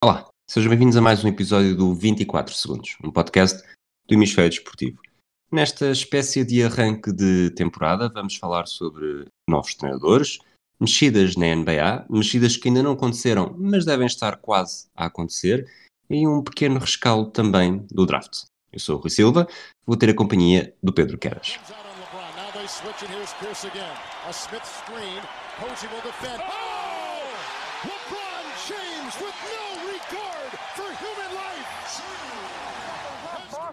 Olá, sejam bem-vindos a mais um episódio do 24 Segundos, um podcast do Hemisfério Desportivo. Nesta espécie de arranque de temporada, vamos falar sobre novos treinadores, mexidas na NBA, mexidas que ainda não aconteceram, mas devem estar quase a acontecer, e um pequeno rescaldo também do draft. Eu sou o Rui Silva, vou ter a companhia do Pedro Queras.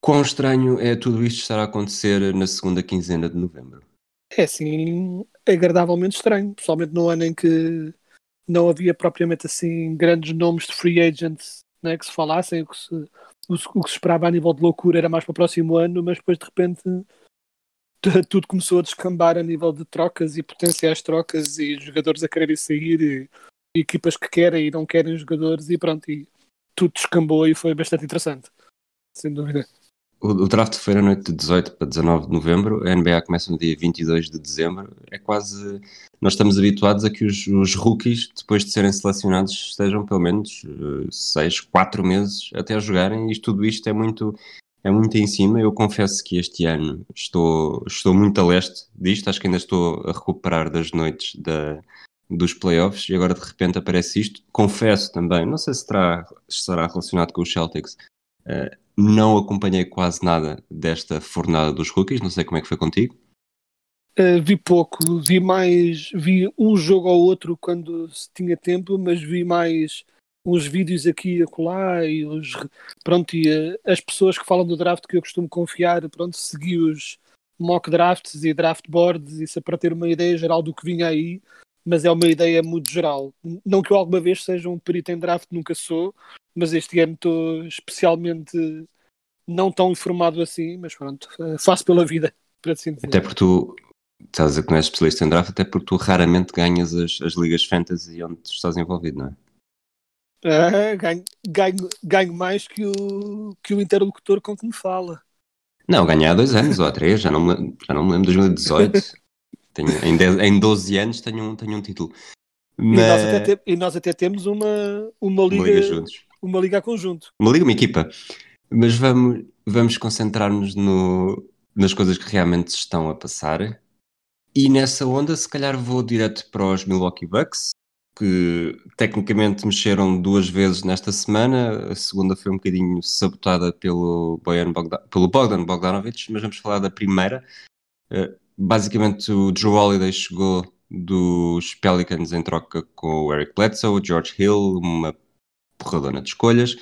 Quão estranho é tudo isto estar a acontecer na segunda quinzena de novembro? É assim, agradavelmente estranho, pessoalmente no ano em que não havia propriamente assim grandes nomes de free agents né, que se falassem, o que se, o, que se esperava a nível de loucura era mais para o próximo ano, mas depois de repente tudo começou a descambar a nível de trocas e potenciais trocas e jogadores a quererem sair e, e equipas que querem e não querem jogadores e pronto, e tudo descambou e foi bastante interessante, sem dúvida. O, draft foi na noite de 18 para 19 de novembro, a NBA começa no dia 22 de dezembro. É quase. Nós estamos habituados a que os, os rookies, depois de serem selecionados, estejam pelo menos 6, 4 meses até a jogarem, e tudo isto é muito. É muito em cima. Eu confesso que este ano estou, estou muito a leste disto. Acho que ainda estou a recuperar das noites da, dos playoffs e agora de repente aparece isto. Confesso também, não sei se terá, estará relacionado com os Celtics, eh, não acompanhei quase nada desta fornada dos rookies, não sei como é que foi contigo. Uh, vi pouco, vi mais, vi um jogo ou outro quando se tinha tempo, mas vi mais uns vídeos aqui e acolá e os, pronto, e uh, as pessoas que falam do draft que eu costumo confiar, pronto, segui os mock drafts e draft boards, isso é para ter uma ideia geral do que vinha aí, mas é uma ideia muito geral. Não que eu alguma vez seja um perito em draft, nunca sou, mas este ano estou especialmente não tão informado assim, mas pronto, uh, faço pela vida, para assim dizer. Até porque tu estás a dizer que não és especialista em draft, até porque tu raramente ganhas as, as ligas fantasy onde estás envolvido, não é? Ah, ganho, ganho, ganho mais que o, que o interlocutor com que me fala. Não, ganhei há dois anos ou há três, já não me, lembro- já não me lembro, 2018. tenho, em, em 12 anos tenho um, tenho um título. E, nós Mas, até te- e nós até temos uma, uma, uma liga, liga juntos. Uma liga a conjunto. Uma liga, uma equipa. Mas vamos, vamos concentrar-nos no, nas coisas que realmente estão a passar. E nessa onda, se calhar vou direto para os Milwaukee Bucks, que tecnicamente mexeram duas vezes nesta semana. A segunda foi um bocadinho sabotada pelo, Bojan Bogda- pelo Bogdan Bogdanovic, mas vamos falar da primeira. Eh, basicamente, o Drew Holiday chegou dos Pelicans em troca com o Eric Bledsoe, George Hill, uma porradona de escolhas.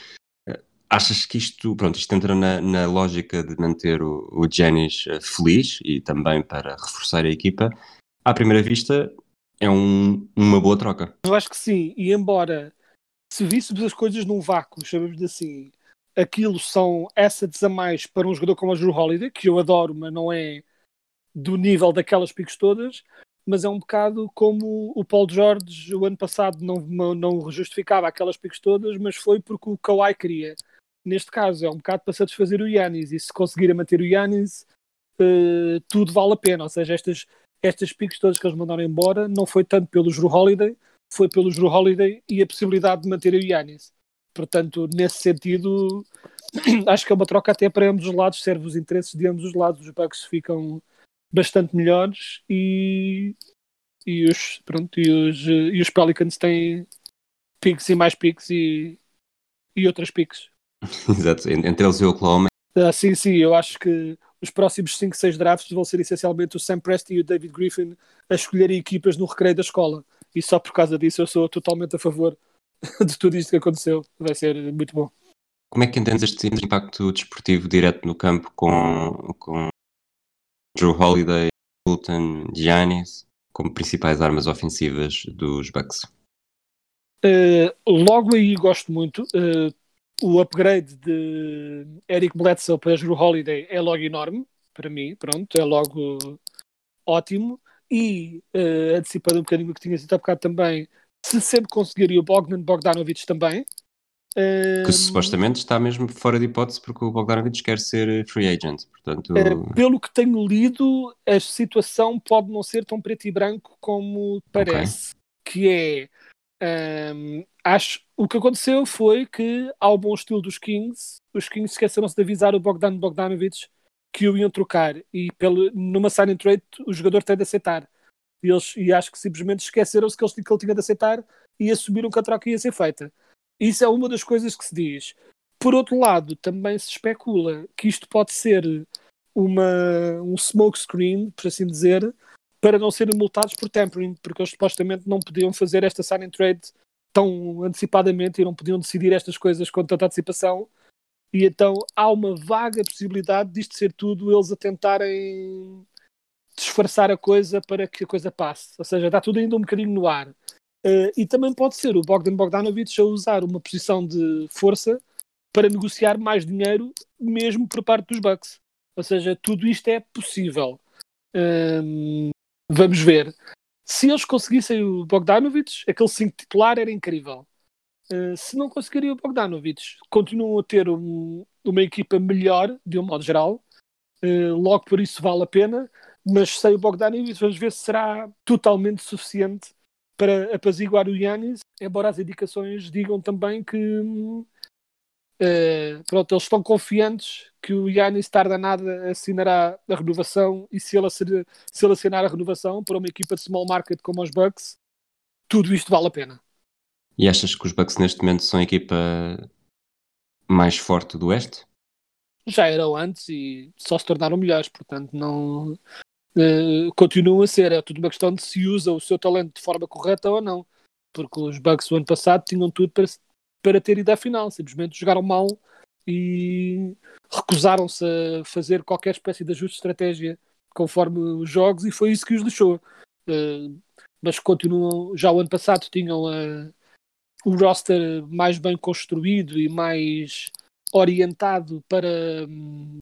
Eh, Achas que isto, pronto, isto entra na, na lógica de manter o, o Giannis eh, feliz e também para reforçar a equipa? À primeira vista, é um- uma boa troca. Eu acho que sim, e embora se víssemos as coisas num vácuo, chamamos assim, aquilo são assets a mais para um jogador como o Drew Holiday, que eu adoro, mas não é do nível daquelas picos todas, mas é um bocado como o Paul George o ano passado não, não, justificava aquelas picos todas, mas foi porque o Kawhi queria. Neste caso é um bocado para satisfazer o Yannis, e se conseguirem manter o Yannis, eh, tudo vale a pena, ou seja, estas, estas picos todas que eles mandaram embora não foi tanto pelo Drew Holiday, foi pelo Drew Holiday e a possibilidade de manter o Yannis. Portanto, nesse sentido, acho que é uma troca até para ambos os lados, serve os interesses de ambos os lados. Os Bucks ficam bastante melhores e, e, os, pronto, e, os, e os Pelicans têm picks e mais picks e, e outras picks. Exato, en- entre eles e o Oklahoma. Ah, sim, sim, eu acho que os próximos 5, 6 drafts vão ser essencialmente o Sam Preston e o David Griffin a escolherem equipas no recreio da escola. E só por causa disso eu sou totalmente a favor de tudo isto que aconteceu. Vai ser muito bom. Como é que entendes este impacto desportivo direto no campo com, com Drew Holiday, Fulton, Giannis como principais armas ofensivas dos Bucks? Uh, logo aí gosto muito. Uh, o upgrade de Eric Bledsoe para Drew Holiday é logo enorme, para mim, pronto, é logo ótimo. E uh, antecipando um bocadinho o que tinha sido há bocado também, se sempre conseguiria o Bogdan Bogdanovic também. Que supostamente está mesmo fora de hipótese porque o Bogdanovic quer ser free agent. Portanto... pelo que tenho lido, a situação pode não ser tão preto e branco como parece. Okay. Que é um, acho o que aconteceu foi que, ao bom estilo dos Kings, os Kings esqueceram-se de avisar o Bogdan Bogdanovic que o iam trocar e pelo, numa sign trade o jogador tem de aceitar. E, eles, e acho que simplesmente esqueceram-se que, que ele tinha de aceitar e assumiram que a troca ia ser feita. Isso é uma das coisas que se diz. Por outro lado, também se especula que isto pode ser uma, um smokescreen, por assim dizer, para não serem multados por tampering, porque eles supostamente não podiam fazer esta sign and trade tão antecipadamente e não podiam decidir estas coisas com tanta antecipação. E então há uma vaga possibilidade disto ser tudo eles a tentarem disfarçar a coisa para que a coisa passe. Ou seja, está tudo ainda um bocadinho no ar. Uh, e também pode ser o Bogdan Bogdanovic a usar uma posição de força para negociar mais dinheiro, mesmo por parte dos Bucks. Ou seja, tudo isto é possível. Um, Vamos ver. Se eles conseguissem o Bogdanovic, aquele 5 titular era incrível. Uh, se não conseguirem o Bogdanovic, continuam a ter um, uma equipa melhor, de um modo geral. Uh, logo por isso vale a pena. Mas sem o Bogdanovic, vamos ver se será totalmente suficiente para apaziguar o Yannis. Embora as indicações digam também que Uh, pronto, eles estão confiantes que o Yannis tarda nada assinará a renovação e se ele, assinar, se ele assinar a renovação para uma equipa de small market como os Bucks, tudo isto vale a pena. E achas que os Bucks neste momento são a equipa mais forte do Oeste? Já eram antes e só se tornaram melhores, portanto não uh, continuam a ser. É tudo uma questão de se usa o seu talento de forma correta ou não. Porque os Bucks o ano passado tinham tudo para para ter ido à final. Simplesmente jogaram mal e recusaram-se a fazer qualquer espécie de ajuste de estratégia conforme os jogos e foi isso que os deixou. Uh, mas continuam, já o ano passado tinham uh, o roster mais bem construído e mais orientado para um,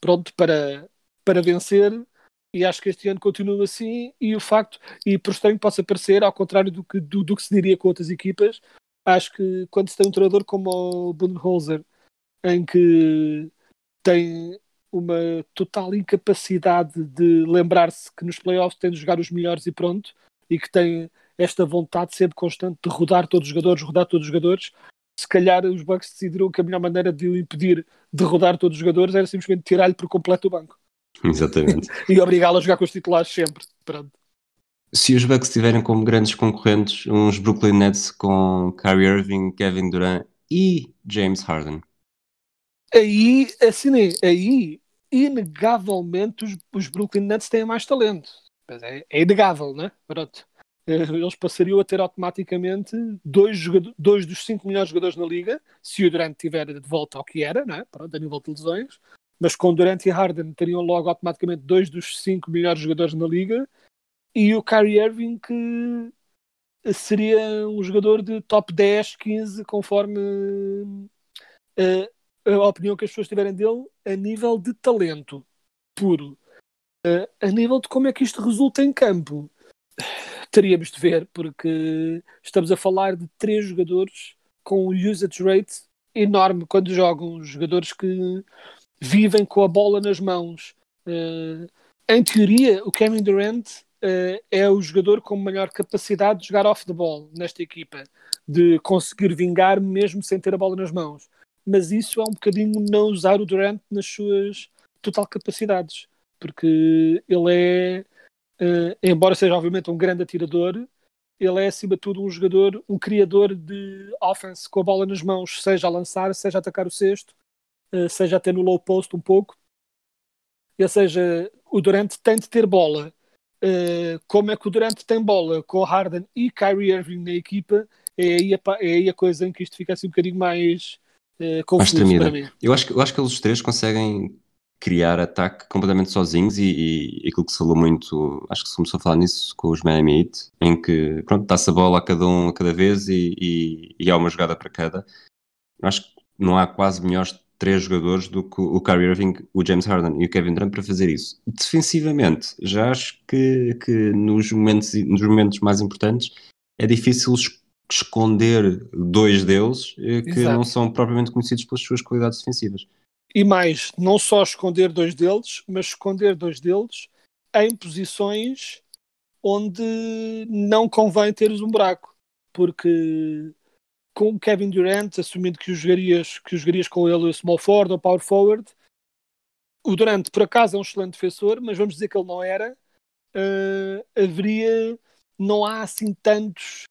pronto para, para vencer e acho que este ano continua assim e o facto, e por estranho possa parecer, ao contrário do que, do, do que se diria com outras equipas, acho que quando se tem um treinador como o Budenholzer, em que tem uma total incapacidade de lembrar-se que nos playoffs tem de jogar os melhores e pronto, e que tem esta vontade sempre constante de rodar todos os jogadores, rodar todos os jogadores, se calhar os Bucks decidiram que a melhor maneira de o impedir de rodar todos os jogadores era simplesmente tirar-lhe por completo o banco. Exatamente. e obrigá-lo a jogar com os titulares sempre. Pronto se os Bucks tiverem como grandes concorrentes uns Brooklyn Nets com Kyrie Irving, Kevin Durant e James Harden. Aí, assim, aí, inegavelmente, os, os Brooklyn Nets têm mais talento. É, é, inegável, né? Pronto. Eles passariam a ter automaticamente dois, dois dos cinco melhores jogadores na liga, se o Durant estiver de volta ao que era, né? Pronto, a nível de lesões. Mas com Durant e Harden teriam logo automaticamente dois dos cinco melhores jogadores na liga e o Kyrie Irving que seria um jogador de top 10, 15, conforme uh, a opinião que as pessoas tiverem dele, a nível de talento puro. Uh, a nível de como é que isto resulta em campo, teríamos de ver, porque estamos a falar de três jogadores com um usage rate enorme quando jogam, jogadores que vivem com a bola nas mãos. Uh, em teoria, o Kevin Durant uh, é o jogador com maior capacidade de jogar off the ball nesta equipa, de conseguir vingar mesmo sem ter a bola nas mãos. Mas isso é um bocadinho não usar o Durant nas suas total capacidades, porque ele é, uh, embora seja obviamente um grande atirador, ele é acima de tudo um jogador, um criador de offense com a bola nas mãos, seja a lançar, seja a atacar o cesto, seja até no low post um pouco. Ou seja, o Durant tem de ter bola uh, como é que o Durant tem bola com o Harden e Kyrie Irving na equipa, é aí a, é aí a coisa em que isto fica assim um bocadinho mais uh, confuso para mim. Eu acho, eu acho que eles três conseguem criar ataque completamente sozinhos e, e aquilo que se falou muito, acho que se começou a falar nisso com os Miami Heat, em que pronto, dá-se a bola a cada um a cada vez e, e, e há uma jogada para cada. Acho que não há quase melhores três jogadores do que o Kyrie Irving, o James Harden e o Kevin Durant para fazer isso. Defensivamente, já acho que, que nos, momentos, nos momentos mais importantes é difícil es- esconder dois deles eh, que Exato. não são propriamente conhecidos pelas suas qualidades defensivas. E mais, não só esconder dois deles, mas esconder dois deles em posições onde não convém teres um buraco. Porque com Kevin Durant, assumindo que o jogarias, que jogarias com ele small forward ou power forward, o Durant por acaso é um excelente defensor, mas vamos dizer que ele não era, eh, haveria, não há assim tantos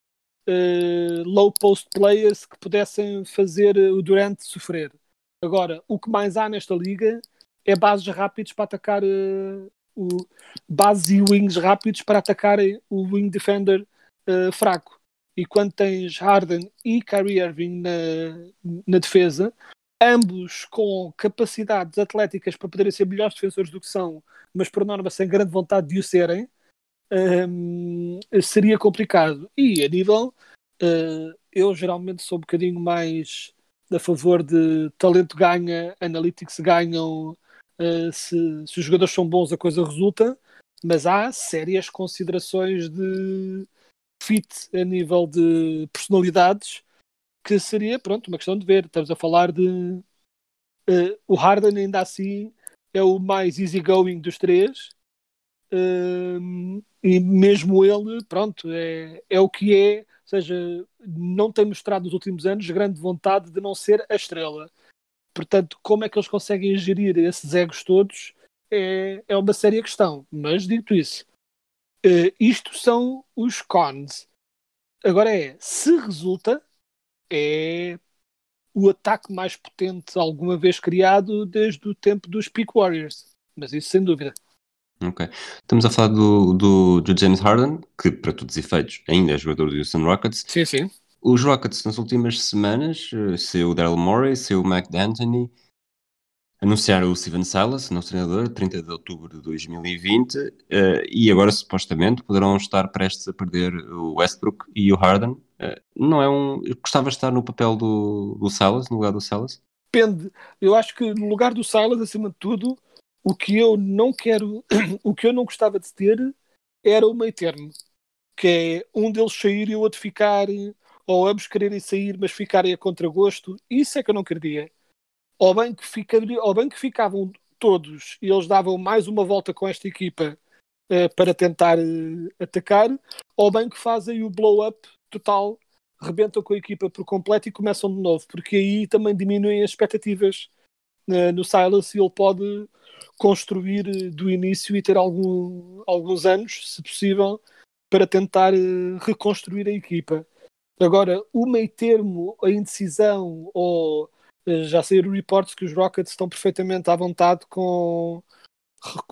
eh, low post players que pudessem fazer o Durant sofrer. Agora, o que mais há nesta liga é bases rápidos para atacar eh, o bases e wings rápidos para atacarem o wing defender eh, fraco. E quando tens Harden e Kyrie Irving na, na defesa, ambos com capacidades atléticas para poderem ser melhores defensores do que são, mas por norma sem grande vontade de o serem, hum, seria complicado. E a nível, eh, eu geralmente sou um bocadinho mais a favor de talento ganha, analytics ganham, eh, se, se os jogadores são bons a coisa resulta, mas há sérias considerações de fit a nível de personalidades que seria, pronto, uma questão de ver. Estamos a falar de eh, o Harden ainda assim é o mais easygoing dos três Hum, e mesmo ele, pronto, é, é o que é, ou seja, não tem mostrado nos últimos anos grande vontade de não ser a estrela. Portanto, como é que eles conseguem gerir esses egos todos é, é uma séria questão. Mas, dito isso, eh, isto são os cons. Agora é, se resulta, é o ataque mais potente alguma vez criado desde o tempo dos Peak Warriors. Mas isso sem dúvida. Ok. Estamos a falar do, do, do James Harden, que para todos os efeitos ainda é jogador do Houston Rockets. Sim, sim. Os Rockets nas últimas semanas, eh, saiu o Daryl Morey, saiu o Mac D'Antoni, anunciaram o Steven Silas, novo treinador, 30 de outubro de 2020, eh, e agora supostamente poderão estar prestes a perder o Westbrook e o Harden. Eh, não é um. Gostava de estar no papel do, do Silas, no lugar do Silas. Depende. Eu acho que no lugar do Silas, acima de tudo, o que eu não quero, o que eu não gostava de ter era o meio termo. Que é um deles sair e o outro ficar, ou ambos quererem sair, mas ficarem a contragosto. Isso é que eu não queria. Ou bem que, que ficavam todos e eles davam mais uma volta com esta equipa eh, para tentar eh, atacar, bem que fazem o blow-up total, rebentam com a equipa por completo e começam de novo, porque aí também diminuem as expectativas eh, no Silas e ele pode construir do início e ter algum, alguns anos, se possível, para tentar reconstruir a equipa. Agora, o meio termo, a indecisão, ou já saíram reportes que os Rockets estão perfeitamente à vontade com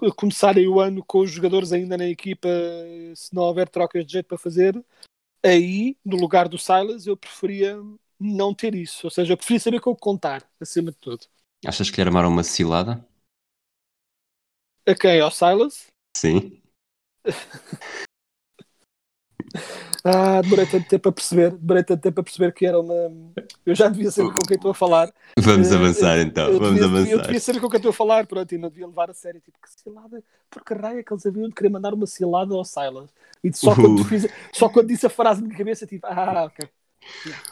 re- começarem o ano com os jogadores ainda na equipa, eh, se não houver trocas de jeito para fazer, aí, no lugar do Silas, eu preferia não ter isso. Ou seja, eu preferia saber com o que contar, acima de tudo. Achas que lhe armaram uma cilada? A quem? Ao Silas? Sim. Ah, demorei tanto tempo a perceber, demorei tanto tempo a perceber que era uma. Eu já devia saber com quem estou a falar. Vamos Eh, avançar então, Eu vamos devia, avançar. eu devia saber com quem estou a falar, pronto, e não devia levar a sério. Tipo, que cilada, por que raio é que eles haviam de querer mandar uma cilada ao Silas? E só quando, Uh. fiz, só quando disse a frase na minha cabeça, tipo, ah, ok.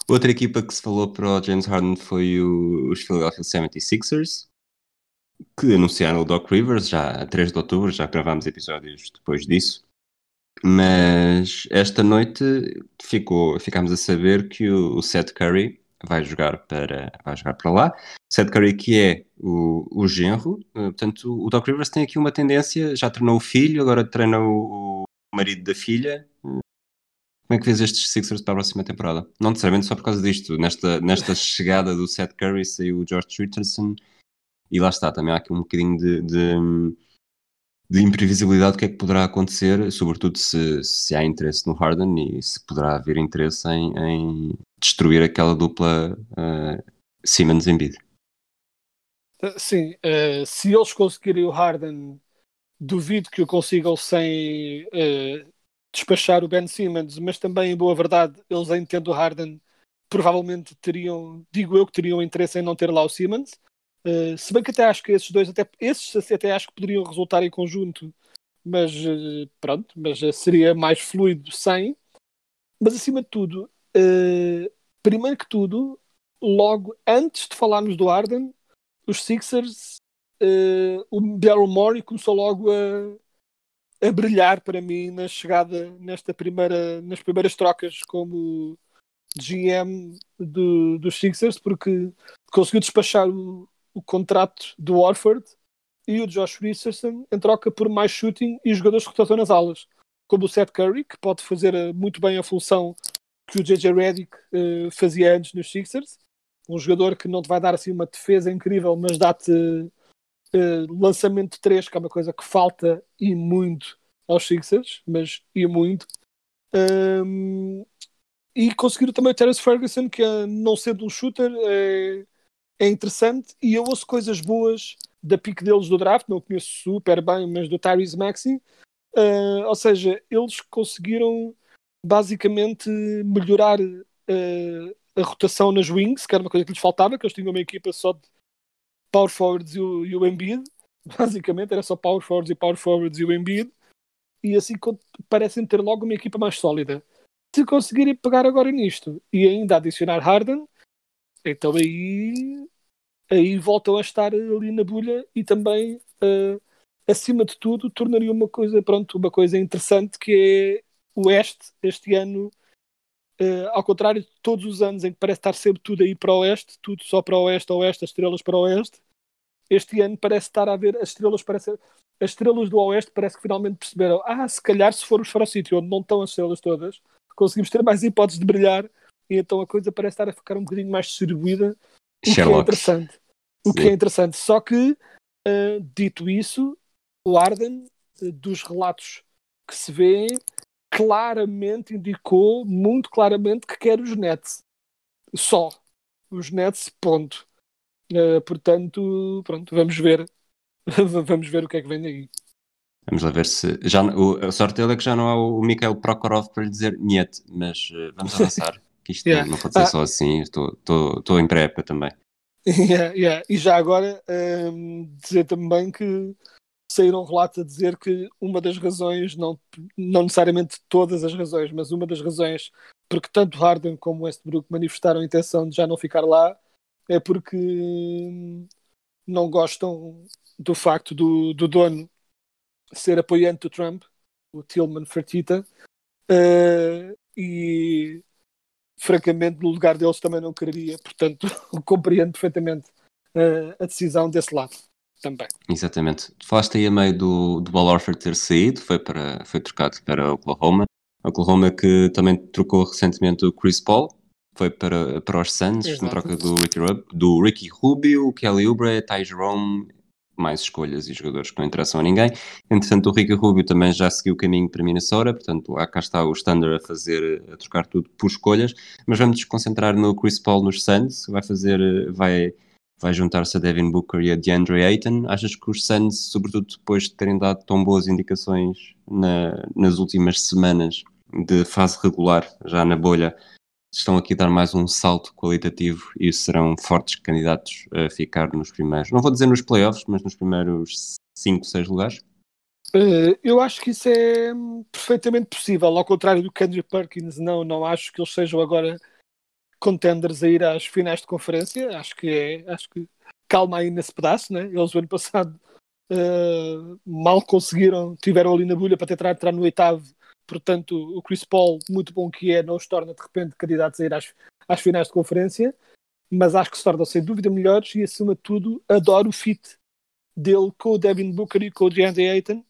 Outra equipa que se falou para o James Harden foi o- os Philadelphia 76ers, que anunciaram o Doc Rivers já a 3 de outubro, já gravámos episódios depois disso. Mas esta noite ficou, ficámos a saber que o, o Seth Curry vai jogar para, vai jogar para lá. Seth Curry que é o, o genro, eh, portanto o Doc Rivers tem aqui uma tendência, já treinou o filho, agora treina o, o marido da filha, como é que vês estes Sixers para a próxima temporada? Não necessariamente só por causa disto. Nesta, nesta chegada do Seth Curry saiu o George Richardson e lá está, também há aqui um bocadinho de, de, de imprevisibilidade do que é que poderá acontecer, sobretudo se, se há interesse no Harden e se poderá haver interesse em, em destruir aquela dupla uh, Simmons-Embiid. Uh, sim, uh, se eles conseguirem o Harden, duvido que o consigam sem uh, despachar o Ben Simmons, mas também, em boa verdade, eles em tendo o Harden, provavelmente teriam, digo eu, que teriam interesse em não ter lá o Simmons. Uh, se bem que até acho que esses dois, até, esses até acho que poderiam resultar em conjunto, mas uh, pronto, mas uh, seria mais fluido sem. Mas acima de tudo, primeiro que tudo, logo antes de falarmos do Arden, os Sixers, o Daryl Morey começou logo a, a brilhar para mim na chegada nesta primeira, nas primeiras trocas como GM do, dos Sixers, porque conseguiu despachar o, o contrato do Warford e o Josh Richardson em troca por mais shooting e jogadores que rotação nas alas, como o Seth Curry, que pode fazer eh, muito bem a função que o JJ Redick uh, fazia antes nos Sixers, um jogador que não te vai dar assim uma defesa incrível, mas dá-te uh, lançamento de três, que é uma coisa que falta e muito aos Sixers, mas e muito. Um, e conseguiram também o Terence Ferguson, que não sendo um shooter, é, é interessante e eu ouço coisas boas da pique deles do draft, não conheço super bem, mas do Tyrese Maxey. Uh, ou seja, eles conseguiram basicamente melhorar uh, a rotação nas wings, que era uma coisa que lhes faltava, que eles tinham uma equipa só de power forwards e o, e o Embiid. Basicamente era só power forwards e power forwards e o Embiid. E assim parecem ter logo uma equipa mais sólida. Se conseguirem pegar agora nisto e ainda adicionar Harden, então aí, aí voltam a estar ali na bolha e também, uh, acima de tudo, tornaria uma coisa, pronto, uma coisa interessante que é o Oeste, este ano, uh, ao contrário de todos os anos em que parece estar sempre tudo aí para o Oeste, tudo só para o Oeste, Oeste, as estrelas para o Oeste, este ano parece estar a ver as estrelas parece, as estrelas do Oeste parece que finalmente perceberam, ah, se calhar se formos para o sítio onde não estão as estrelas todas, conseguimos ter mais hipóteses de brilhar e então a coisa parece estar a ficar um bocadinho mais distribuída, o Sherlock. que é interessante. O Sim. que é interessante. Só que, uh, dito isso, o Arden, uh, dos relatos que se vê, claramente indicou, muito claramente, que quer os Nets. Só. Os Nets, ponto. Uh, portanto, pronto, vamos ver. vamos ver o que é que vem daí. Vamos lá ver se. Já, o, a sorte dele é que já não há o Mikhail Prokhorov para lhe dizer niet, mas uh, vamos avançar que isto yeah. não pode ser ah. só assim, estou em pré-época também. Yeah, yeah. E já agora um, dizer também que saíram relatos a dizer que uma das razões, não, não necessariamente todas as razões, mas uma das razões porque tanto Harden como Westbrook manifestaram a intenção de já não ficar lá é porque hum, não gostam do facto do, do dono ser apoiante do Trump, o Tillman Fertitta, uh, e francamente, no lugar deles também não quereria, portanto, compreendo perfeitamente uh, a decisão desse lado também. Exatamente. Falaste aí a meio do, do Ball Orford ter saído, foi, para, foi trocado para Oklahoma. Oklahoma que também trocou recentemente o Chris Paul, foi para, para os Suns, Exato. na troca do Ricky, do Ricky Rubio, Kelly Oubre, Ty Jerome mais escolhas e jogadores que não interessam a ninguém. Entretanto, o Ricky Rubio também já seguiu o caminho para Minnesota, portanto, cá está o Standard a fazer, a trocar tudo por escolhas, mas vamos nos concentrar no Chris Paul nos Suns, vai fazer, vai, vai juntar-se a Devin Booker e a DeAndre Ayton. Achas que os Suns, sobretudo depois de terem dado tão boas indicações na, nas últimas semanas de fase regular, já na bolha, estão aqui a dar mais um salto qualitativo e serão fortes candidatos a ficar nos primeiros, não vou dizer nos playoffs, mas nos primeiros 5, 6 lugares? Uh, eu acho que isso é perfeitamente possível, ao contrário do Kendrick Perkins, não, não acho que eles sejam agora contenders a ir às finais de conferência, acho que é, acho que calma aí nesse pedaço, né? eles o ano passado uh, mal conseguiram, tiveram ali na bolha para tentar entrar no oitavo Portanto, o Chris Paul, muito bom que é, não os torna de repente candidatos a ir às, às finais de conferência, mas acho que se tornam sem dúvida melhores e, acima de tudo, adoro o fit dele com o Devin Booker e com o DeAndre Ayton,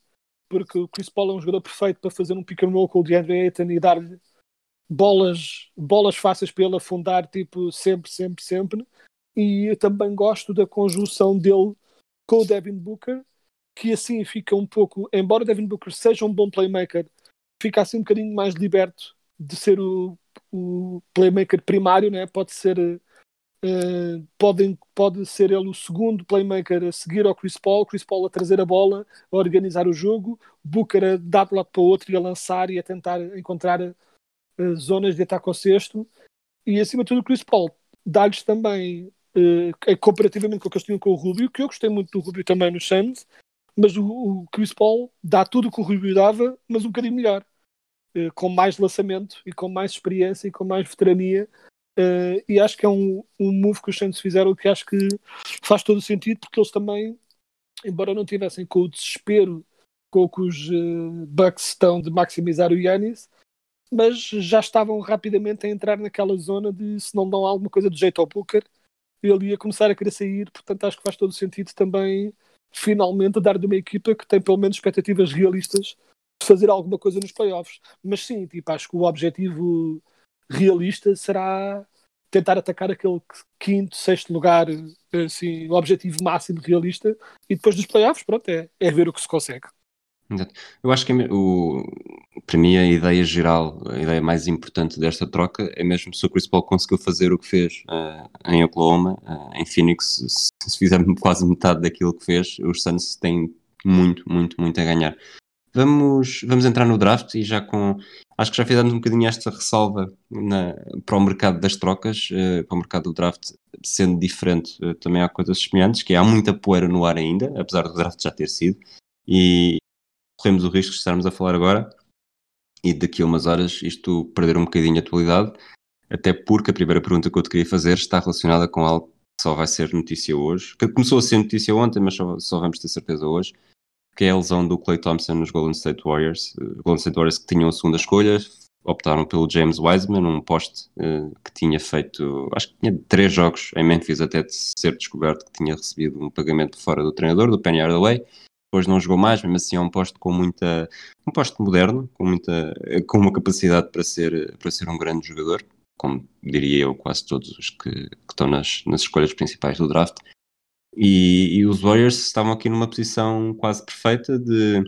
porque o Chris Paul é um jogador perfeito para fazer um pick and roll com o DeAndre Ayton e dar-lhe bolas, bolas fáceis para ele afundar, tipo, sempre, sempre, sempre. E eu também gosto da conjunção dele com o Devin Booker, que assim fica um pouco, embora o Devin Booker seja um bom playmaker, fica assim um bocadinho mais liberto de ser o, o playmaker primário, né? pode ser Uh, podem, pode ser ele o segundo playmaker a seguir ao Chris Paul, Chris Paul a trazer a bola, a organizar o jogo, Booker a dar de lado para o outro e a lançar e a tentar encontrar uh, zonas de ataque ao sexto. E acima de tudo, o Chris Paul dá-lhes também, uh, comparativamente com o que eles tinham com o Rubio, que eu gostei muito do Rubio também no Suns, mas o, o, Chris Paul dá tudo o que o Rubio dava, mas um bocadinho melhor. Com mais lançamento e com mais experiência e com mais veterania Uh, e acho que é um, um move que os Santos fizeram que acho que faz todo o sentido, porque eles também, embora não tivessem com o desespero com o que os uh, Bucks estão de maximizar o Yannis, mas já estavam rapidamente a entrar naquela zona de se não dão alguma coisa de jeito ao Booker, ele ia começar a querer sair, portanto acho que faz todo o sentido também finalmente dar de uma equipa que tem pelo menos expectativas realistas fazer alguma coisa nos playoffs. Mas sim, tipo, acho que o objetivo realista será tentar atacar aquele quinto, sexto lugar, assim, o objetivo máximo realista, e depois dos playoffs, pronto, é, é ver o que se consegue. Eu acho que é o, para mim a ideia geral, a ideia mais importante desta troca é mesmo se o Chris Paul conseguiu fazer o que fez uh, em Oklahoma, uh, em Phoenix, se, se fizer quase metade daquilo que fez, os Suns têm muito, muito, muito a ganhar. Vamos, vamos entrar no draft e já com. Acho que já fizemos um bocadinho esta ressalva na, para o mercado das trocas, uh, para o mercado do draft, sendo diferente, uh, também há coisas semelhantes, que há muita poeira no ar ainda, apesar do draft já ter sido, e corremos o risco de estarmos a falar agora e daqui a umas horas isto perder um bocadinho a atualidade, até porque a primeira pergunta que eu te queria fazer está relacionada com algo que só vai ser notícia hoje, que começou a ser notícia ontem, mas só, só vamos ter certeza hoje, que é a lesão do Clay Thompson nos Golden State Warriors. Uh, Golden State Warriors que tinham a segunda escolha, optaram pelo James Wiseman, um poste uh, que tinha feito, acho que tinha três jogos em Memphis até de ser descoberto que tinha recebido um pagamento fora do treinador, do Penny Hardaway. Depois não jogou mais, mesmo assim é um poste com muita, um poste moderno, com muita, com uma capacidade para ser, para ser um grande jogador, como diria eu quase todos os que, que estão nas, nas escolhas principais do draft. E, e, os Warriors estavam aqui numa posição quase perfeita de,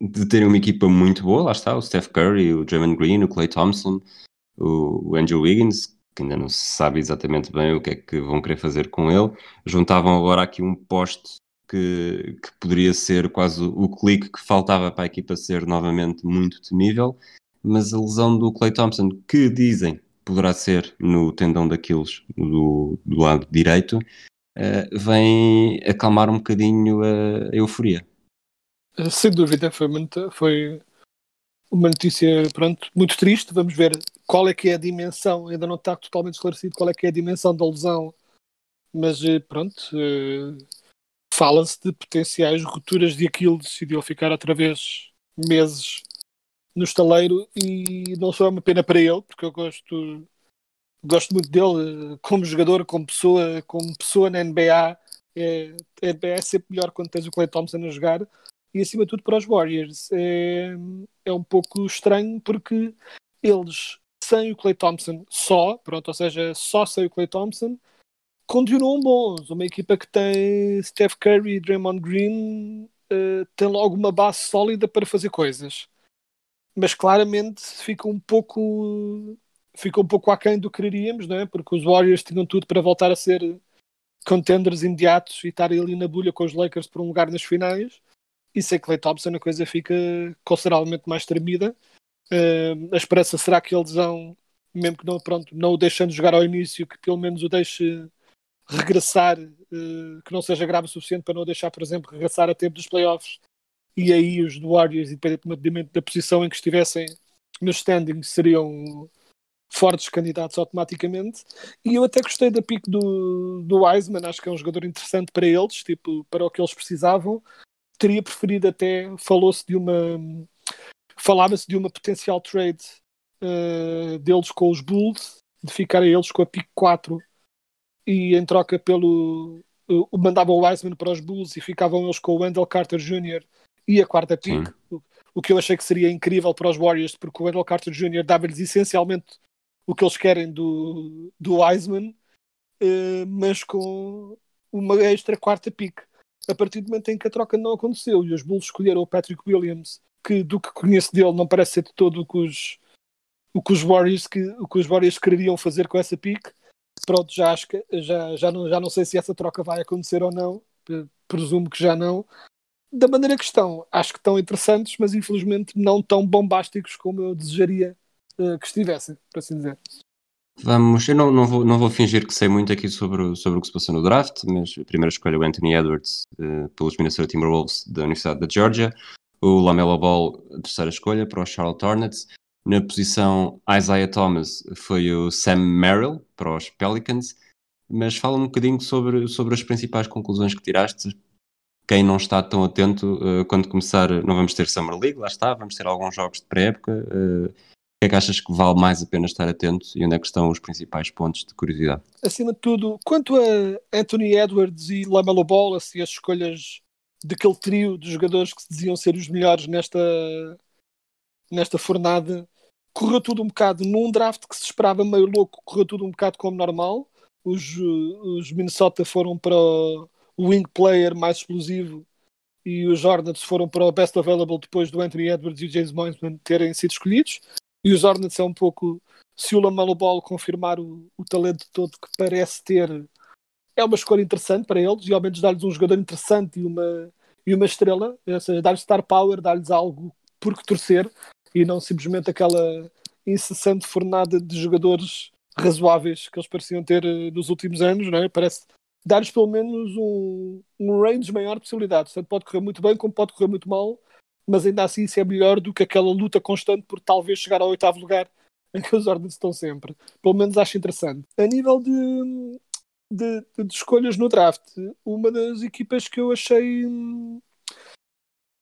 de terem uma equipa muito boa, lá está, o Steph Curry, o Draymond Green, o Clay Thompson, o, o Andrew Wiggins, que ainda não se sabe exatamente bem o que é que vão querer fazer com ele. Juntavam agora aqui um poste que, que poderia ser quase o clique que faltava para a equipa ser novamente muito temível, mas a lesão do Clay Thompson, que dizem poderá ser no tendão daqueles do, do lado direito, uh, vem acalmar um bocadinho a, euforia. Eh, sem dúvida, foi, muito, foi uma notícia pronto, muito triste. Vamos ver qual é que é a dimensão, ainda não está totalmente esclarecido qual é que é a dimensão da lesão, mas eh, pronto, fala-se de potenciais rupturas de aquilo decidiu ficar outra vez meses no estaleiro e não só é uma pena para ele, porque eu gosto gosto muito dele como jogador, como pessoa, como pessoa na NBA. É, a NBA é sempre melhor quando tens o Clay Thompson a jogar e acima de tudo para os Warriors. É, é um pouco estranho porque eles sem o Clay Thompson só, pronto, ou seja, só sem o Clay Thompson, continuam bons. Uma equipa que tem Steph Curry e Draymond Green uh, tem logo uma base sólida para fazer coisas. Mas claramente fica um pouco fica um pouco aquém do que quereríamos, não é? Porque os Warriors tinham tudo para voltar a ser contenders imediatos e estar ali na bulha com os Lakers por um lugar nas finais. E sem Clay Thompson a coisa fica consideravelmente mais tremida. Uh, a esperança será que eles vão, mesmo que não, pronto, não o deixando jogar ao início, que pelo menos o deixe regressar, uh, que não seja grave o suficiente para não deixar, por exemplo, regressar a tempo dos playoffs. E aí os Warriors, independentemente da posição em que estivessem nos standings, seriam fortes candidatos automaticamente. E eu até gostei da pick do, do Wiseman, acho que é um jogador interessante para eles, tipo, para o que eles precisavam. Teria preferido até, falou-se de uma. Falava-se de uma potencial trade uh, deles com os Bulls, de ficarem eles com a pick 4 e em troca pelo. Uh, mandavam o Wiseman para os Bulls e ficavam eles com o Wendell Carter Jr. e a quarta pick. O, o que eu achei que seria incrível para os Warriors, porque o Wendell Carter Jr. dava-lhes essencialmente o que eles querem do, do Wiseman, uh, mas com uma extra quarta pick. A partir do momento em que a troca não aconteceu e os Bulls escolheram o Patrick Williams, que do que conheço dele não parece ser de todo o que os, o que os, Warriors, que, o que os Warriors queriam fazer com essa pick, pronto, já acho que já, já, não, já não sei se essa troca vai acontecer ou não, Pre- presumo que já não. Da maneira que estão, acho que estão interessantes, mas infelizmente não tão bombásticos como eu desejaria eh, que estivessem, por assim dizer. Vamos, eu não, não, vou, não vou fingir que sei muito aqui sobre, o- sobre o que se passou no draft, mas a primeira escolha é o Anthony Edwards eh, pelos Minnesota Timberwolves da Universidade da Georgia, o Lamelo Ball, a terceira escolha para os Charlotte Hornets. Na posição Isaiah Thomas foi o Sam Merrill para os Pelicans, mas fala um bocadinho sobre, sobre as principais conclusões que tiraste. Quem não está tão atento, eh, quando começar, não vamos ter Summer League, lá está, vamos ter alguns jogos de pré-época. o que é que achas que vale mais a pena estar atento e onde é que estão os principais pontos de curiosidade? Acima de tudo, quanto a Anthony Edwards e Lamelo Ball, assim, as escolhas daquele trio de jogadores que se diziam ser os melhores nesta, nesta fornada, correu tudo um bocado num draft que se esperava meio louco, correu tudo um bocado como normal. Os, os Minnesota foram para o wing player mais explosivo e os Hornets foram para o best available depois do Anthony Edwards e o James Wiseman terem sido escolhidos. E os Hornets é um pouco, se o Lamelo Ball confirmar o, o talento todo que parece ter, é uma escolha interessante para eles e ao menos dar-lhes um jogador interessante e uma, e uma estrela, ou seja, dar-lhes star power, dar-lhes algo por que torcer e não simplesmente aquela incessante fornada de jogadores razoáveis que eles pareciam ter eh, nos últimos anos, não é? Parece dar-lhes pelo menos um, um range maior de possibilidades. Portanto, pode correr muito bem, como pode correr muito mal, mas ainda assim isso é melhor do que aquela luta constante por talvez chegar ao oitavo lugar em que os Hornets estão sempre. Pelo menos acho interessante. A nível de, de, de- escolhas no draft, uma das equipas que eu achei hum,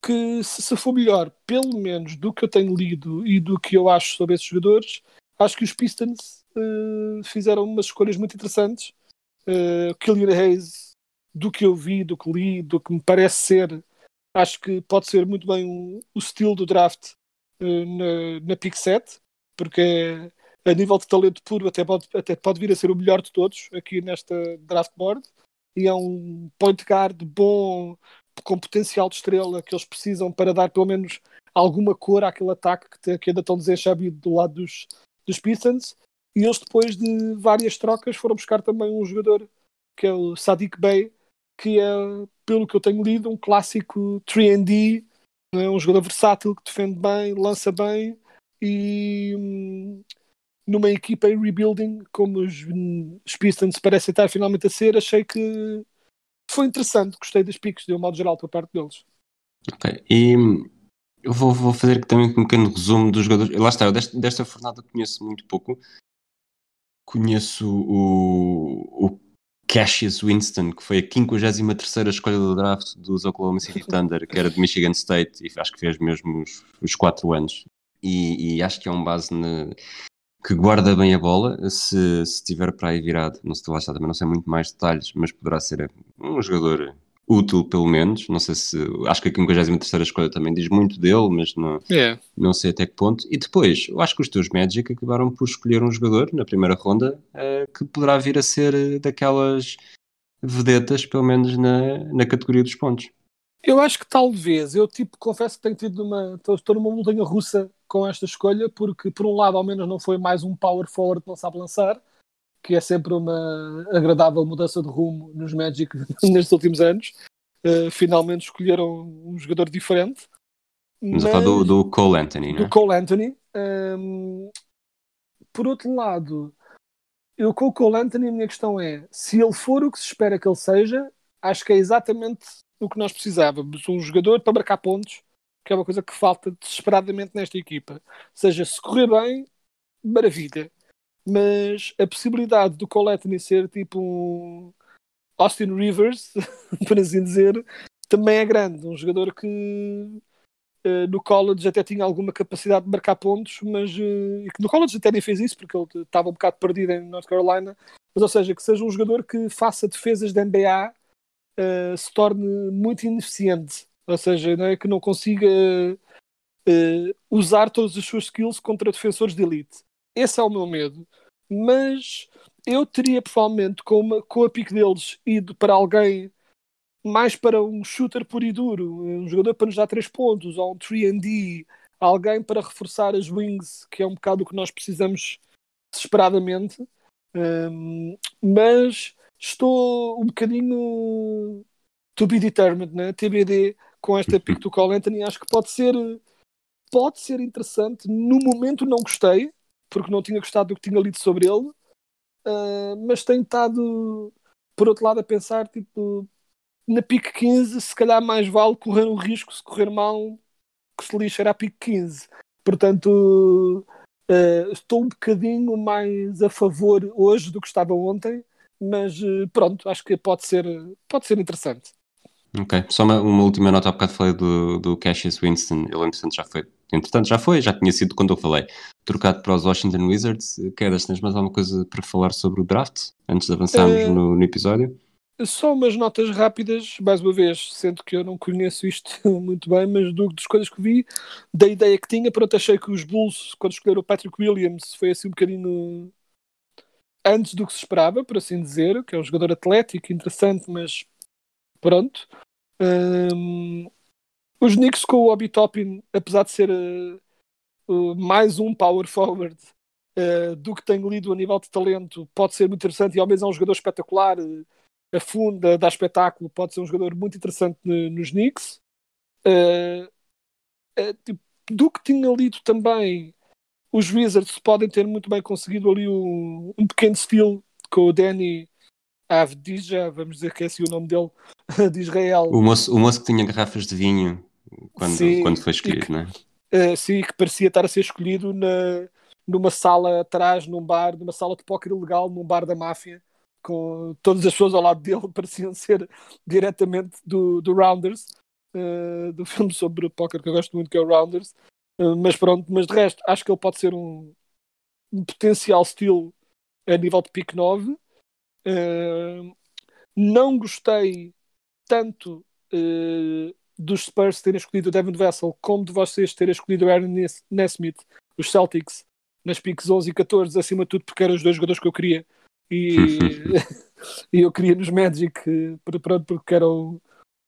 que se, se for melhor, pelo menos do que eu tenho lido e do que eu acho sobre esses jogadores, acho que os Pistons eh, fizeram umas escolhas muito interessantes. Uh, Killian Hayes, do que eu vi, do que li, do que me parece ser, acho que pode ser muito bem o estilo do draft eh, na, na pick 7, porque a nível de talento puro até pode, até pode vir a ser o melhor de todos aqui nesta draft board. E é um point guard bom, com potencial de estrela que eles precisam para dar pelo menos alguma cor àquele ataque que, te- que ainda estão desenchabido do lado dos, dos Pistons. E eles, depois de várias trocas, foram buscar também um jogador que é o Sadiq Bey, que é, pelo que eu tenho lido, um clássico 3D, não é? um jogador versátil que defende bem, lança bem e hum, numa equipa em rebuilding, como os, os Pistons parecem estar finalmente a ser, achei que foi interessante, gostei das piques de um modo geral por parte deles. Ok, e hum, eu vou, vou fazer também um pequeno resumo dos jogadores. Lá está, eu desta, desta fornada conheço muito pouco. Conheço o, o Cassius Winston, que foi a 53 escolha do draft dos Oklahoma City Thunder, que era de Michigan State, e acho que fez mesmo os, os 4 anos. E, e acho que é um base na- que guarda bem a bola, se, se estiver para aí virado. Não sei, lá está, também não sei muito mais detalhes, mas poderá ser um jogador útil, pelo menos. Não sei se. Acho que a 53 escolha também diz muito dele, mas não, É. não sei até que ponto. E depois, eu acho que os teus Magic acabaram por escolher um jogador na primeira ronda eh, que poderá vir a ser eh, daquelas vedetas, pelo menos na, na categoria dos pontos. Eu acho que talvez, eu tipo, confesso que tenho tido uma. Estou, estou numa montanha russa com esta escolha, porque por um lado, ao menos, não foi mais um power forward que não sabe lançar, que é sempre uma agradável mudança de rumo nos Magic nestes últimos anos. Uh, finalmente escolheram um jogador diferente. A falar do, do Cole Anthony, do né? Cole Anthony. Um, por outro lado, eu com o Cole Anthony, a minha questão é: se ele for o que se espera que ele seja, acho que é exatamente o que nós precisávamos. Um jogador para marcar pontos, que é uma coisa que falta desesperadamente nesta equipa. Ou seja, se correr bem, maravilha. Mas a possibilidade do Cole Anthony ser tipo um Austin Rivers, por assim dizer, também é grande. Um jogador que Uh, no college até tinha alguma capacidade de marcar pontos, mas uh, no college até nem fez isso porque ele estava um bocado perdido em North Carolina. Mas, ou seja, que seja um jogador que faça defesas da NBA uh, se torne muito ineficiente, ou seja, não é? que não consiga usar todas as suas skills contra defensores de elite. Esse é o meu medo. Mas eu teria provavelmente com, uma, com a pique deles ido para alguém mais para um shooter puro e duro, um jogador para nos dar 3 pontos, ou um 3D, alguém para reforçar as wings, que é um bocado o que nós precisamos desesperadamente. Um, mas estou um bocadinho to be determined, né? TBD com esta pick do Cole Anthony. Acho que pode ser, pode ser interessante. No momento não gostei, porque não tinha gostado do que tinha lido sobre ele, uh, mas tenho estado, por outro lado, a pensar, tipo, na pick 15, se calhar mais vale correr um risco se correr mal que se lixar a pick 15. Portanto, uh, estou um bocadinho mais a favor hoje do que estava ontem, mas uh, pronto, acho que pode ser, pode ser interessante. Ok, só uma, uma última nota, há bocado falei do, do Cassius Winston, ele entretanto já foi, entretanto já foi, já tinha sido quando eu falei, trocado para os Washington Wizards. Quedas, tens mais alguma coisa para falar sobre o draft, antes de avançarmos Uh, no, no episódio? Só umas notas rápidas, mais uma vez, sendo que eu não conheço isto muito bem, mas do, das coisas que vi, da ideia que tinha, pronto, achei que os Bulls, quando escolheram o Patrick Williams, foi assim um bocadinho antes do que se esperava, por assim dizer, que é um jogador atlético, interessante, mas pronto. Hum, os Knicks com o Obi Toppin, apesar de ser uh, uh, mais um power forward uh, do que tenho lido a nível de talento, pode ser muito interessante e ao mesmo é um jogador espetacular, afunda, dá espetáculo, pode ser um jogador muito interessante no- nos Knicks. Tipo, do que tinha lido também, os Wizards podem ter muito bem conseguido ali um, um pequeno steal com o Danny Avdija, vamos dizer que é assim o nome dele, de Israel. O moço, o moço que tinha garrafas de vinho quando, Sim, quando foi escolhido, que- não é? Uh, sim, que parecia estar a ser escolhido na, numa sala atrás, num bar, numa sala de póquer ilegal, num bar da máfia, com todas as pessoas ao lado dele pareciam ser diretamente do, do Rounders, uh, do filme sobre póquer que eu gosto muito, que é o Rounders. Uh, mas pronto, mas de resto, acho que ele pode ser um, um potencial estilo a nível de pick 9. Uh, não gostei tanto uh, dos Spurs terem escolhido o Devin Vessel como de vocês terem escolhido o Aaron Nes- Nesmith, os Celtics, nas picks 11 e 14, acima de tudo porque eram os dois jogadores que eu queria. E, e eu queria nos Magic, eh, pronto, porque eram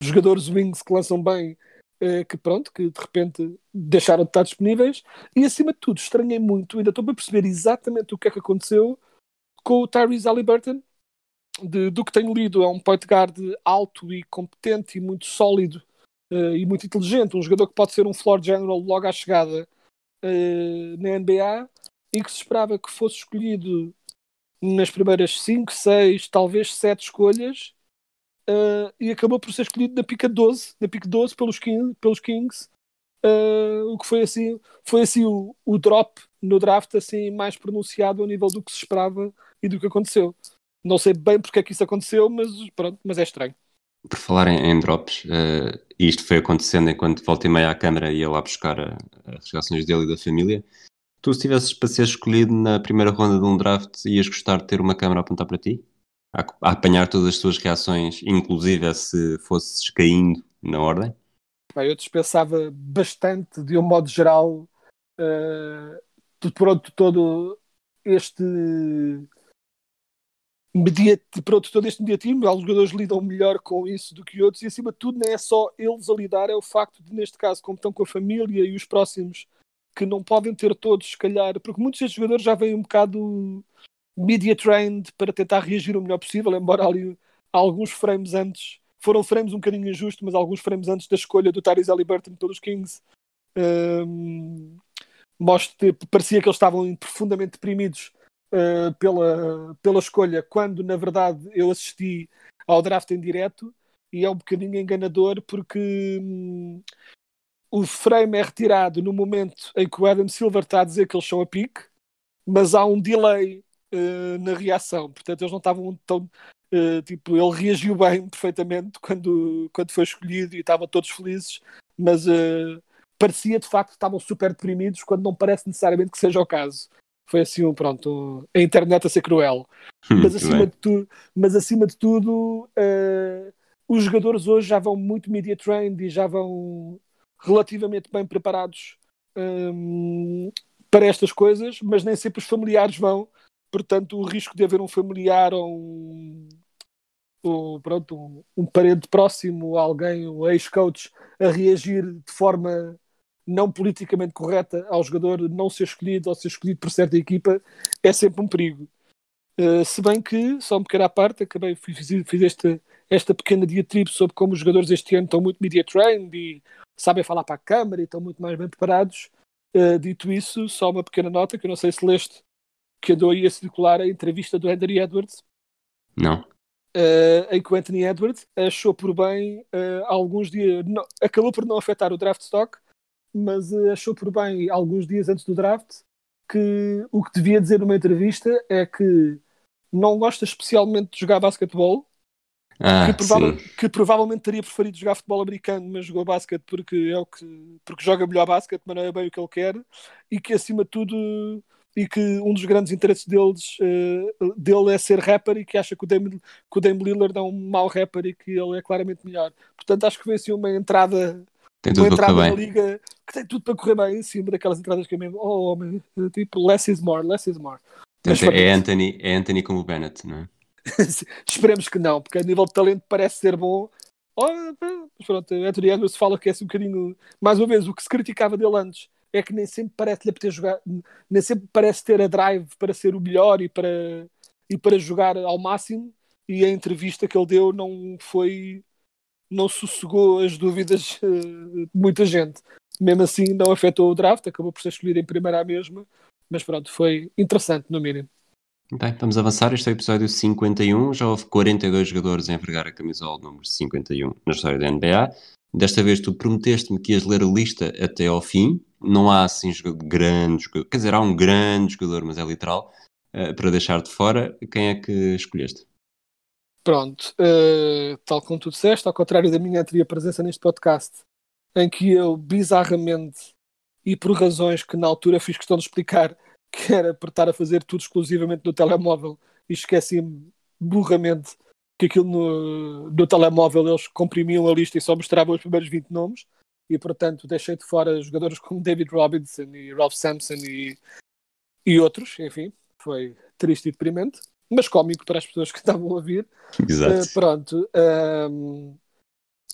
jogadores wings que lançam bem, eh, que pronto, que de repente deixaram de estar disponíveis. E acima de tudo, estranhei muito, ainda estou para perceber exatamente o que é que aconteceu com o Tyrese Halliburton, de- do que tenho lido, é um point guard alto e competente e muito sólido eh, e muito inteligente, um jogador que pode ser um floor general logo à chegada eh, na NBA e que se esperava que fosse escolhido nas primeiras 5, 6, talvez 7 escolhas eh, e acabou por ser escolhido na pica 12, na pica 12 pelos, King- pelos Kings, o que foi assim, foi assim o, o drop no draft assim mais pronunciado ao nível do que se esperava e do que aconteceu. Não sei bem porque é que isso aconteceu, mas pronto, mas é estranho. Por falar em, em drops, e isto foi acontecendo enquanto volta e meia à câmara ia lá buscar as reações dele e da família. Tu, se tivesses para ser escolhido na primeira ronda de um draft, ias gostar de ter uma câmara a apontar para ti? A, a apanhar todas as tuas reações, inclusive se fosses caindo na ordem? Bem, eu dispensava bastante, de um modo geral, eh, de pronto, todo este pronto, todo este mediatismo. Alguns jogadores lidam melhor com isso do que outros, e acima de tudo, não é só eles a lidar, é o facto de, neste caso, como estão com a família e os próximos, que não podem ter todos, se calhar, porque muitos destes jogadores já vêm um bocado media trained para tentar reagir o melhor possível, embora ali alguns frames antes foram frames um bocadinho injustos, mas alguns frames antes da escolha do Tyrese Halliburton pelos Kings hum, mostra, parecia que eles estavam profundamente deprimidos uh, pela, pela escolha, quando na verdade eu assisti ao draft em direto e é um bocadinho enganador porque hum, o frame é retirado no momento em que o Adam Silver está a dizer que eles são a pique, mas há um delay uh, na reação, portanto eles não estavam tão Uh, tipo, ele reagiu bem perfeitamente quando, quando foi escolhido e estavam todos felizes, mas parecia de facto que estavam super deprimidos quando não parece necessariamente que seja o caso. Foi assim, pronto, a internet a ser cruel. mas, acima de tu, mas acima de tudo, uh, os jogadores hoje já vão muito media trained e já vão relativamente bem preparados um, para estas coisas, mas nem sempre os familiares vão portanto o risco de haver um familiar ou um, ou, pronto, um, um parente próximo, alguém, um ex-coach, a reagir de forma não politicamente correta ao jogador não ser escolhido ou ser escolhido por certa equipa, é sempre um perigo. Uh, se bem que, só um pequeno à parte, acabei, fiz, fiz esta, esta pequena diatribe sobre como os jogadores este ano estão muito media trained e sabem falar para a câmara e estão muito mais bem preparados. Uh, dito isso, só uma pequena nota que eu não sei se leste, que andou aí a circular a entrevista do Anthony Edwards, Não. uh, em que o Anthony Edwards achou por bem, alguns dias, não- acabou por não afetar o draft stock, mas uh, achou por bem, alguns dias antes do draft, que o que devia dizer numa entrevista é que não gosta especialmente de jogar basquetebol, Ah, que, prova- que provavelmente teria preferido jogar futebol americano, mas jogou basquete porque é o que porque joga melhor basquete, mas não é bem o que ele quer, e que acima de tudo e que um dos grandes interesses deles, eh, dele é ser rapper e que acha que o, Dame, que o Dame Lillard é um mau rapper e que ele é claramente melhor. Portanto, acho que foi assim uma entrada, Tem uma tudo para entrada correr na liga que tem tudo para correr bem em cima daquelas entradas que é mesmo, oh homem, tipo, less is more, less is more. Mas é. Anthony, é Anthony como o Bennett, não é? Esperemos que não, porque a nível de talento parece ser bom. Oh, mas pronto, Anthony Edwards fala que é assim um bocadinho. Mais uma vez, o que se criticava dele antes é que nem sempre parece-lhe ter jogar, nem sempre parece ter a drive para ser o melhor e para, e para jogar ao máximo. E a entrevista que ele deu não foi. Não sossegou as dúvidas eh, de muita gente. Mesmo assim, não afetou o draft, acabou por ser escolhido em primeira à mesma. Mas pronto, foi interessante, no mínimo. Bem, vamos avançar. Este é o episódio 51. Já houve 42 jogadores a envergar a camisola número 51 na história da NBA. Desta vez tu prometeste-me que ias ler a lista até ao fim. Não há assim jogador, grande jogador. Quer dizer, há um grande jogador, mas é literal. eh, para deixar de fora, quem é que escolheste? Pronto, eh, tal como tu disseste, ao contrário da minha anterior presença neste podcast, em que eu bizarramente e por razões que na altura fiz questão de explicar, que era por estar a fazer tudo exclusivamente no telemóvel e esqueci-me burramente que aquilo no, no telemóvel eles comprimiam a lista e só mostravam os primeiros 20 nomes e portanto deixei de fora jogadores como David Robinson e Ralph Sampson e, e outros, enfim, foi triste e deprimente, mas cómico para as pessoas que estavam a ouvir. Exato. Uh, pronto. um,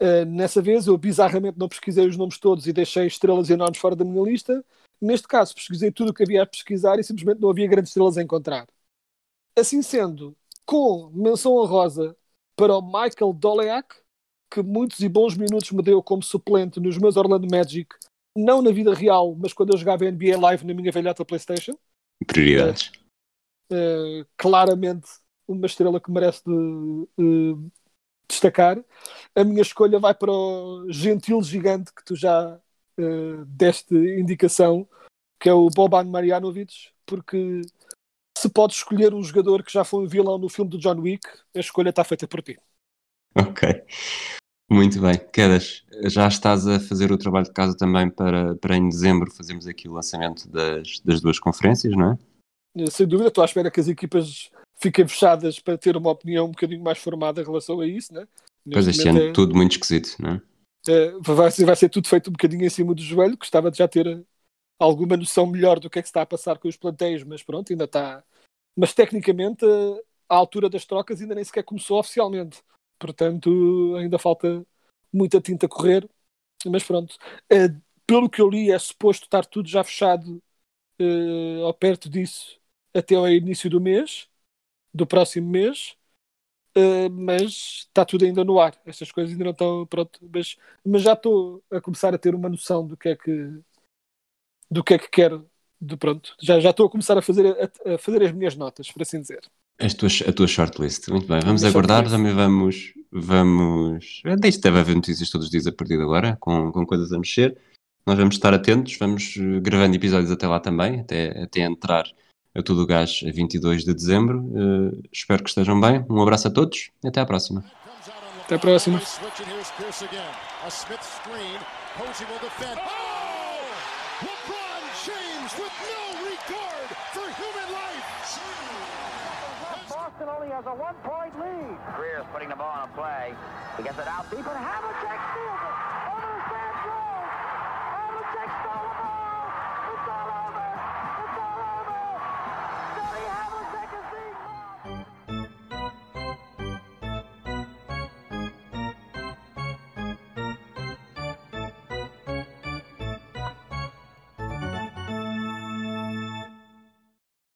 uh, nessa vez eu bizarramente não pesquisei os nomes todos e deixei estrelas enormes fora da minha lista. Neste caso, pesquisei tudo o que havia a pesquisar e simplesmente não havia grandes estrelas a encontrar. Assim sendo, com menção honrosa para o Michael Doleac, que muitos e bons minutos me deu como suplente nos meus Orlando Magic, não na vida real, mas quando eu jogava NBA Live na minha velhota PlayStation. Prioridades. Uh, claramente uma estrela que merece de, uh, destacar. A minha escolha vai para o gentil gigante que tu já uh, deste indicação, que é o Boban Marjanovic, porque se podes escolher um jogador que já foi um vilão no filme do John Wick, a escolha está feita por ti. Ok. Muito bem. Quedas, já estás a fazer o trabalho de casa também para, para em dezembro fazermos aqui o lançamento das, das duas conferências, não é? Sem dúvida, estou à espera que as equipas fiquem fechadas para ter uma opinião um bocadinho mais formada em relação a isso, né? Pois este ano é- tudo muito esquisito, não é? Uh, vai, ser, vai ser tudo feito um bocadinho em cima do joelho. Gostava de já ter alguma noção melhor do que é que se está a passar com os plantéis, mas pronto, ainda está. Mas tecnicamente, a altura das trocas ainda nem sequer começou oficialmente. Portanto, ainda falta muita tinta a correr. Mas pronto, Uh, pelo que eu li, é suposto estar tudo já fechado uh, ou perto disso até ao início do mês, do próximo mês. Uh, mas está tudo ainda no ar. Estas coisas ainda não estão pronto, mas, mas já estou a começar a ter uma noção do que é que do que é que quero. De pronto, já já estou a começar a fazer a, a fazer as minhas notas, por assim dizer. As tuas, a tua shortlist. Muito bem. Vamos minha aguardar. shortlist. Também vamos. vamos... Desde deve haver notícias todos os dias a partir de agora, com, com coisas a mexer. Nós vamos estar atentos, vamos eh, gravando episódios até lá também, até, até entrar a todo o gás a 22 de dezembro. Eh, espero que estejam bem. Um abraço a todos e até à próxima. Até a próxima. Oh! Only has a one-point lead. Greer's putting the ball on a play. He gets it out deep, and Havlicek steals it.